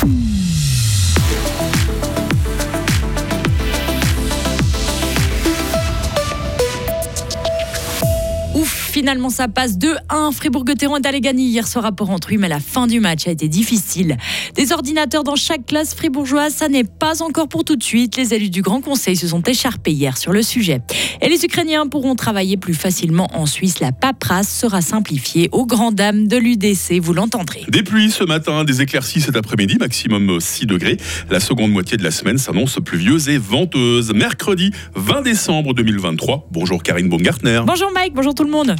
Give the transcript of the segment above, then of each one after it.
Mm-hmm. Finalement, ça passe 2-1. Fribourg-Gotteron est allé gagner hier soir à Port-Entruy, mais la fin du match a été difficile. Des ordinateurs dans chaque classe fribourgeoise, ça n'est pas encore pour tout de suite. Les élus du Grand Conseil se sont écharpés hier sur le sujet. Et les Ukrainiens pourront travailler plus facilement en Suisse. La paperasse sera simplifiée aux grandes dames de l'UDC, vous l'entendrez. Des pluies ce matin, des éclaircies cet après-midi, maximum 6 degrés. La seconde moitié de la semaine s'annonce pluvieuse et venteuse. Mercredi 20 décembre 2023. Bonjour Karine Baumgartner. Bonjour Mike, bonjour tout le monde.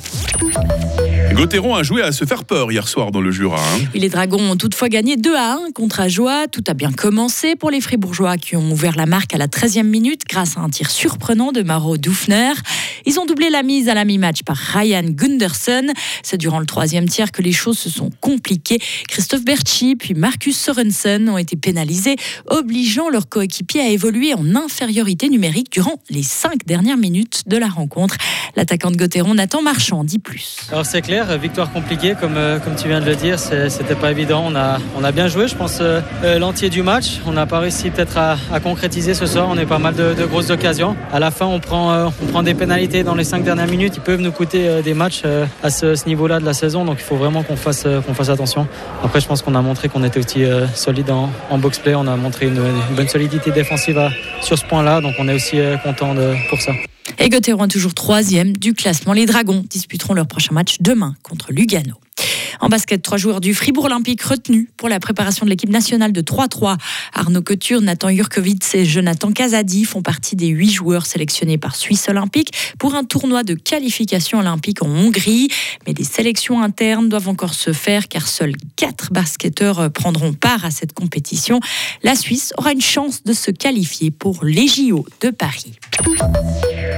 Gauthieron a joué à se faire peur hier soir dans le Jura. Hein. Les Dragons ont toutefois gagné 2 à 1 contre Ajoie. Tout a bien commencé pour les Fribourgeois qui ont ouvert la marque à la 13e minute grâce à un tir surprenant de Maro Dufner. Ils ont doublé la mise à la mi-match par Ryan Gunderson. C'est durant le troisième tiers que les choses se sont compliquées. Christophe Berchi puis Marcus Sorensen ont été pénalisés, obligeant leurs coéquipiers à évoluer en infériorité numérique durant les cinq dernières minutes de la rencontre. L'attaquant de Gauthieron, Nathan Marchand, dit plus. Alors c'est clair, victoire compliquée comme, euh, comme tu viens de le dire, c'était pas évident. On a, on a bien joué, je pense, euh, euh, l'entier du match. On n'a pas réussi peut-être à, concrétiser ce soir. On a pas mal de, grosses occasions. À la fin, on prend, on prend des pénalités dans les cinq dernières minutes. Ils peuvent nous coûter des matchs à ce, niveau-là de la saison. Donc il faut vraiment qu'on fasse, qu'on fasse attention. Après, je pense qu'on a montré qu'on était aussi solide en, en box-play. On a montré une, bonne solidité défensive sur ce point-là. Donc on est aussi content pour ça. Et Gauthieron toujours troisième du classement. Les Dragons disputeront leur prochain match demain contre Lugano. En basket, trois joueurs du Fribourg Olympique retenus pour la préparation de l'équipe nationale de 3-3. Arnaud Couture, Nathan Jurkovic et Jonathan Kazadi font partie des huit joueurs sélectionnés par Suisse Olympique pour un tournoi de qualification olympique en Hongrie. Mais des sélections internes doivent encore se faire car seuls quatre basketteurs prendront part à cette compétition. La Suisse aura une chance de se qualifier pour les JO de Paris.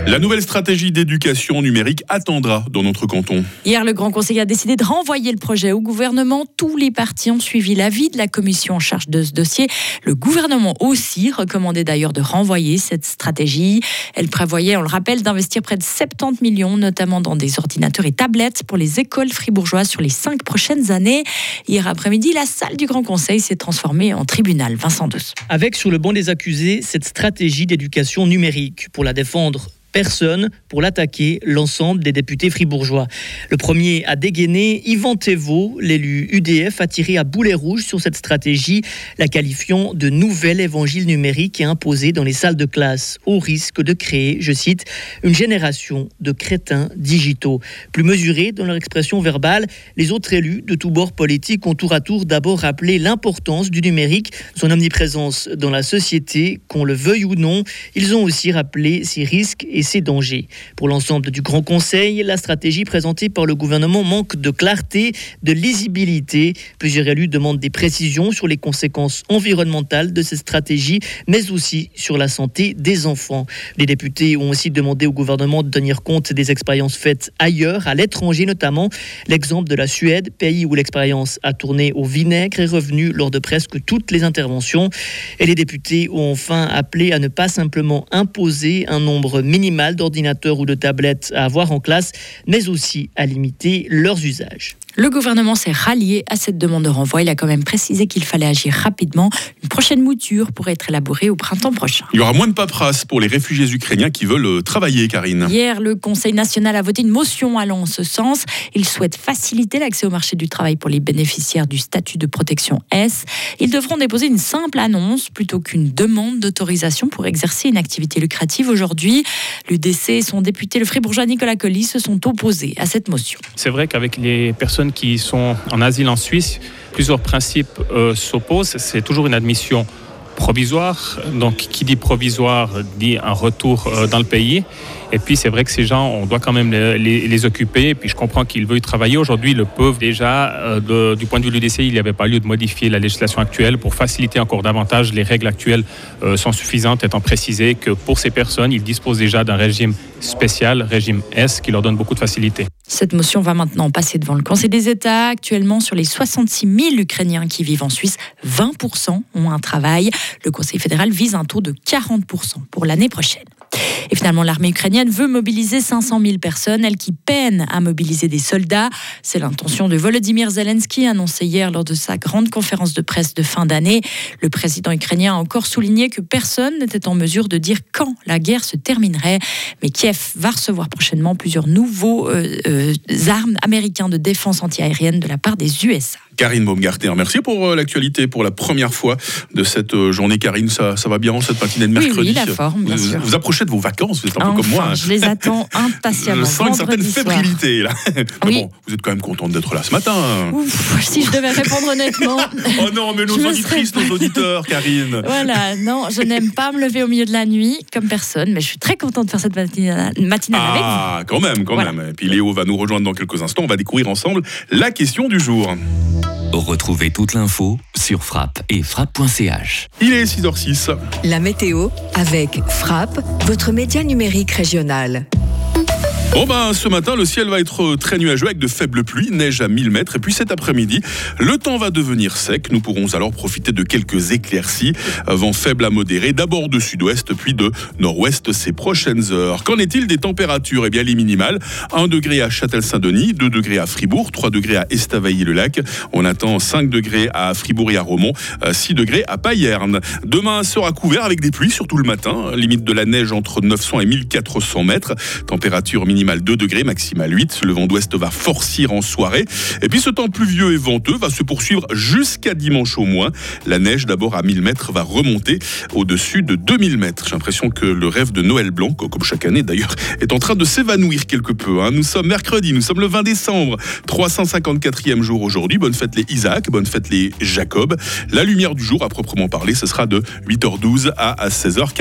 La nouvelle stratégie d'éducation numérique attendra dans notre canton. Hier, le Grand Conseil a décidé de renvoyer le projet au gouvernement. Tous les partis ont suivi l'avis de la commission en charge de ce dossier. Le gouvernement aussi recommandait d'ailleurs de renvoyer cette stratégie. Elle prévoyait, on le rappelle, d'investir près de 70 millions, notamment dans des ordinateurs et tablettes pour les écoles fribourgeoises sur les cinq prochaines années. Hier après-midi, la salle du Grand Conseil s'est transformée en tribunal. Vincent Deus. Avec sur le banc des accusés cette stratégie d'éducation numérique pour la défendre personne pour l'attaquer, l'ensemble des députés fribourgeois. Le premier a dégainé Yvan Thévaux, l'élu UDF, a tiré à boulet rouge sur cette stratégie, la qualifiant de nouvel évangile numérique et imposé dans les salles de classe, au risque de créer, je cite, une génération de crétins digitaux. Plus mesurés dans leur expression verbale, les autres élus de tous bords politiques ont tour à tour d'abord rappelé l'importance du numérique, son omniprésence dans la société, qu'on le veuille ou non. Ils ont aussi rappelé ses risques et ses dangers. Pour l'ensemble du Grand Conseil, la stratégie présentée par le gouvernement manque de clarté, de lisibilité. Plusieurs élus demandent des précisions sur les conséquences environnementales de cette stratégie, mais aussi sur la santé des enfants. Les députés ont aussi demandé au gouvernement de tenir compte des expériences faites ailleurs, à l'étranger notamment. L'exemple de la Suède, pays où l'expérience a tourné au vinaigre, est revenu lors de presque toutes les interventions. Et les députés ont enfin appelé à ne pas simplement imposer un nombre minimal d'ordinateurs ou de tablettes à avoir en classe, mais aussi à limiter leurs usages. Le gouvernement s'est rallié à cette demande de renvoi. Il a quand même précisé qu'il fallait agir rapidement. Une prochaine mouture pourrait être élaborée au printemps prochain. Il y aura moins de paperasse pour les réfugiés ukrainiens qui veulent euh, travailler, Karine. Hier, le Conseil national a voté une motion allant en ce sens. Il souhaite faciliter l'accès au marché du travail pour les bénéficiaires du statut de protection S. Ils devront déposer une simple annonce plutôt qu'une demande d'autorisation pour exercer une activité lucrative aujourd'hui. L'UDC et son député, le fribourgeois Nicolas Colli, se sont opposés à cette motion. C'est vrai qu'avec les personnes qui sont en asile en Suisse, plusieurs principes euh, s'opposent. C'est toujours une admission provisoire. Donc, qui dit provisoire dit un retour euh, dans le pays. Et puis, c'est vrai que ces gens, on doit quand même les, occuper. Et puis, je comprends qu'ils veulent travailler. Aujourd'hui, le peuvent déjà. Euh, du point de vue de l'UDC, il n'y avait pas lieu de modifier la législation actuelle pour faciliter encore davantage. Les règles actuelles euh, sont suffisantes, étant précisé que pour ces personnes, ils disposent déjà d'un régime spécial, régime S, qui leur donne beaucoup de facilité. Cette motion va maintenant passer devant le Conseil des États. Actuellement, sur les 66 000 Ukrainiens qui vivent en Suisse, 20% ont un travail. Le Conseil fédéral vise un taux de 40% pour l'année prochaine. Et finalement, l'armée ukrainienne veut mobiliser 500 000 personnes, elle qui peine à mobiliser des soldats. C'est l'intention de Volodymyr Zelensky annoncée hier lors de sa grande conférence de presse de fin d'année. Le président ukrainien a encore souligné que personne n'était en mesure de dire quand la guerre se terminerait. Mais Kiev va recevoir prochainement plusieurs nouveaux euh, euh, armes américains de défense antiaérienne de la part des USA. Karine Baumgartner, merci pour euh, l'actualité pour la première fois de cette euh, journée. Karine, ça, ça va bien en cette matinée de mercredi Oui, oui la forme, bien vous, sûr. vous approchez de vos vacances, vous êtes un enfin, peu comme moi. hein. Je les attends impatiemment. Je sens une certaine fébrilité là. Mais Oui. bon, vous êtes quand même contente d'être là ce matin. Ouf, si je devais répondre honnêtement. Oh non, mais nos auditrices, serais- nos auditeurs, Karine. Voilà, non, je n'aime pas me lever au milieu de la nuit comme personne, mais je suis très contente de faire cette matinale, matinale avec vous. Ah, quand même, quand Voilà. même. Et puis Léo va nous rejoindre dans quelques instants. On va découvrir ensemble la question du jour. Retrouvez toute l'info sur frappe et frappe.ch. Il est 6h06. La météo avec Frappe, votre média numérique régional. Bon ben ce matin le ciel va être très nuageux avec de faibles pluies, neige à 1000 mètres. Et puis cet après-midi le temps va devenir sec. Nous pourrons alors profiter de quelques éclaircies, vent faible à modéré, d'abord de sud-ouest puis de nord-ouest ces prochaines heures. Qu'en est-il des températures? Eh bien les minimales, 1 degré à Châtel-Saint-Denis, 2 degrés à Fribourg, 3 degrés à Estavayer-le-Lac, on attend 5 degrés à Fribourg et à Romont, 6 degrés à Payerne. Demain sera couvert avec des pluies surtout le matin, limite de la neige entre 900 et 1400 mètres, température minimale 2 degrés, maximale 8. Le vent d'ouest va forcir en soirée. Et puis ce temps pluvieux et venteux va se poursuivre jusqu'à dimanche au moins. La neige d'abord à 1000 mètres va remonter au-dessus de 2000 mètres. J'ai l'impression que le rêve de Noël blanc, comme chaque année d'ailleurs, est en train de s'évanouir quelque peu. hein. Nous sommes mercredi, nous sommes le 20 décembre, 354e jour aujourd'hui. Bonne fête les Isaac, bonne fête les Jacob. La lumière du jour à proprement parler, ce sera de 8h12 à 16h40.